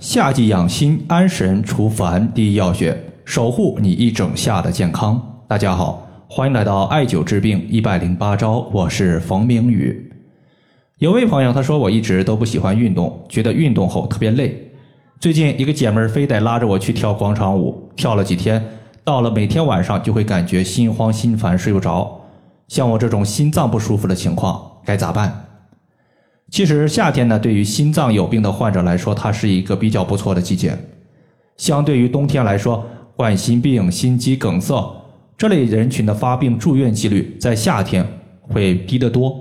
夏季养心安神除烦第一要诀，守护你一整夏的健康。大家好，欢迎来到艾灸治病一百零八招，我是冯明宇。有位朋友他说我一直都不喜欢运动，觉得运动后特别累。最近一个姐们儿非得拉着我去跳广场舞，跳了几天，到了每天晚上就会感觉心慌心烦，睡不着。像我这种心脏不舒服的情况该咋办？其实夏天呢，对于心脏有病的患者来说，它是一个比较不错的季节。相对于冬天来说，冠心病、心肌梗塞这类人群的发病住院几率在夏天会低得多。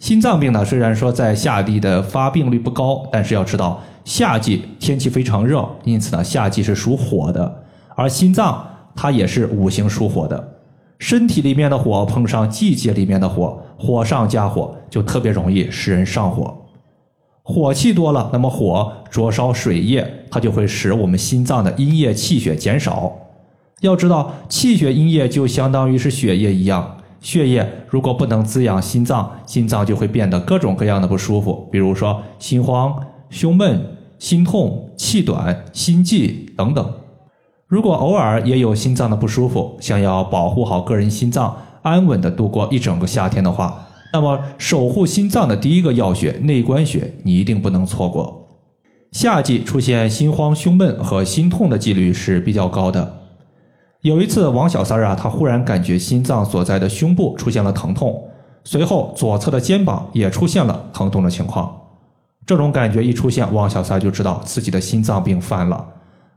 心脏病呢，虽然说在夏季的发病率不高，但是要知道夏季天气非常热，因此呢，夏季是属火的，而心脏它也是五行属火的。身体里面的火碰上季节里面的火，火上加火，就特别容易使人上火。火气多了，那么火灼烧水液，它就会使我们心脏的阴液气血减少。要知道，气血阴液就相当于是血液一样，血液如果不能滋养心脏，心脏就会变得各种各样的不舒服，比如说心慌、胸闷、心痛、气短、心悸等等。如果偶尔也有心脏的不舒服，想要保护好个人心脏，安稳的度过一整个夏天的话，那么守护心脏的第一个要穴内关穴，你一定不能错过。夏季出现心慌、胸闷和心痛的几率是比较高的。有一次，王小三儿啊，他忽然感觉心脏所在的胸部出现了疼痛，随后左侧的肩膀也出现了疼痛的情况。这种感觉一出现，王小三就知道自己的心脏病犯了。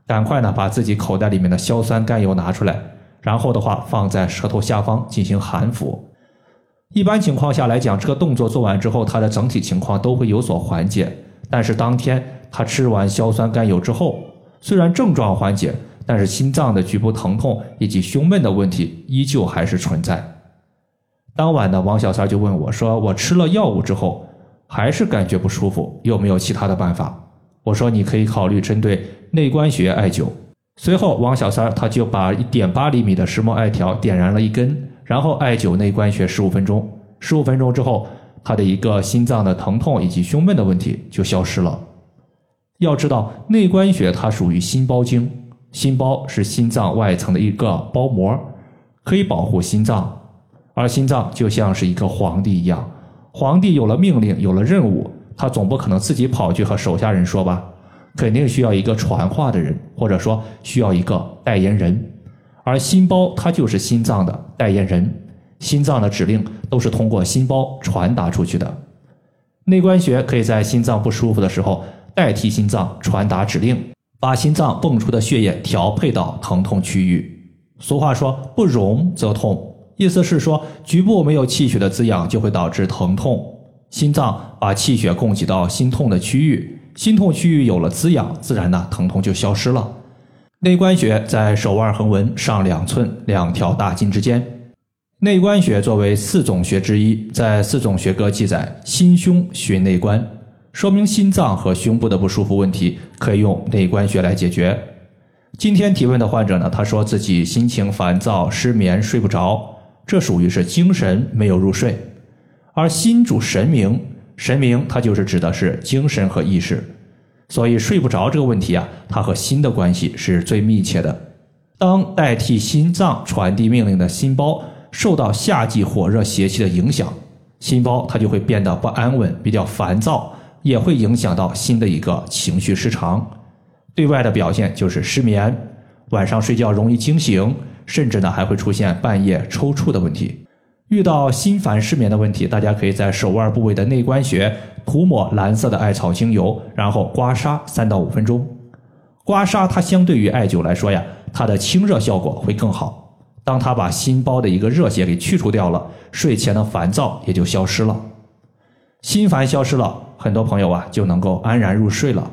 赶快呢，把自己口袋里面的硝酸甘油拿出来，然后的话放在舌头下方进行含服。一般情况下来讲，这个动作做完之后，他的整体情况都会有所缓解。但是当天他吃完硝酸甘油之后，虽然症状缓解，但是心脏的局部疼痛以及胸闷的问题依旧还是存在。当晚呢，王小三就问我说：“我吃了药物之后，还是感觉不舒服，有没有其他的办法？”我说：“你可以考虑针对。”内关穴艾灸，随后王小三儿他就把一点八厘米的石墨艾条点燃了一根，然后艾灸内关穴十五分钟。十五分钟之后，他的一个心脏的疼痛以及胸闷的问题就消失了。要知道，内关穴它属于心包经，心包是心脏外层的一个包膜，可以保护心脏。而心脏就像是一个皇帝一样，皇帝有了命令，有了任务，他总不可能自己跑去和手下人说吧。肯定需要一个传话的人，或者说需要一个代言人，而心包它就是心脏的代言人，心脏的指令都是通过心包传达出去的。内关穴可以在心脏不舒服的时候代替心脏传达指令，把心脏泵出的血液调配到疼痛区域。俗话说“不荣则痛”，意思是说局部没有气血的滋养就会导致疼痛，心脏把气血供给到心痛的区域。心痛区域有了滋养，自然呢疼痛就消失了。内关穴在手腕横纹上两寸两条大筋之间。内关穴作为四总穴之一，在四总穴歌记载心胸寻内关，说明心脏和胸部的不舒服问题可以用内关穴来解决。今天提问的患者呢，他说自己心情烦躁、失眠、睡不着，这属于是精神没有入睡，而心主神明。神明，它就是指的是精神和意识，所以睡不着这个问题啊，它和心的关系是最密切的。当代替心脏传递命令的心包受到夏季火热邪气的影响，心包它就会变得不安稳，比较烦躁，也会影响到心的一个情绪失常。对外的表现就是失眠，晚上睡觉容易惊醒，甚至呢还会出现半夜抽搐的问题。遇到心烦失眠的问题，大家可以在手腕部位的内关穴涂抹蓝色的艾草精油，然后刮痧三到五分钟。刮痧它相对于艾灸来说呀，它的清热效果会更好。当它把心包的一个热邪给去除掉了，睡前的烦躁也就消失了，心烦消失了，很多朋友啊就能够安然入睡了。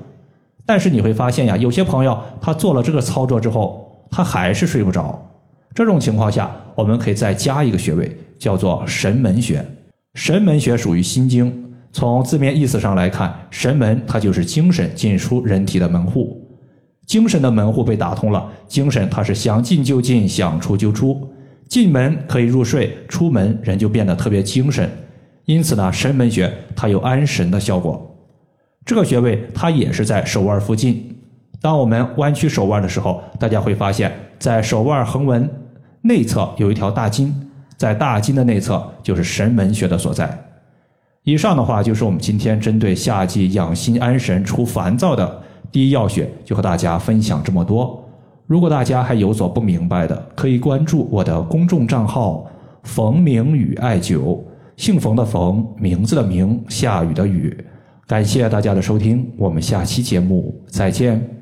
但是你会发现呀，有些朋友他做了这个操作之后，他还是睡不着。这种情况下，我们可以再加一个穴位。叫做神门穴，神门穴属于心经。从字面意思上来看，神门它就是精神进出人体的门户，精神的门户被打通了，精神它是想进就进，想出就出。进门可以入睡，出门人就变得特别精神。因此呢，神门穴它有安神的效果。这个穴位它也是在手腕附近。当我们弯曲手腕的时候，大家会发现，在手腕横纹内侧有一条大筋，在大筋的内侧就是神门穴的所在。以上的话就是我们今天针对夏季养心安神、除烦躁的第一要穴，就和大家分享这么多。如果大家还有所不明白的，可以关注我的公众账号“冯明宇艾灸”，姓冯的冯，名字的名，下雨的雨。感谢大家的收听，我们下期节目再见。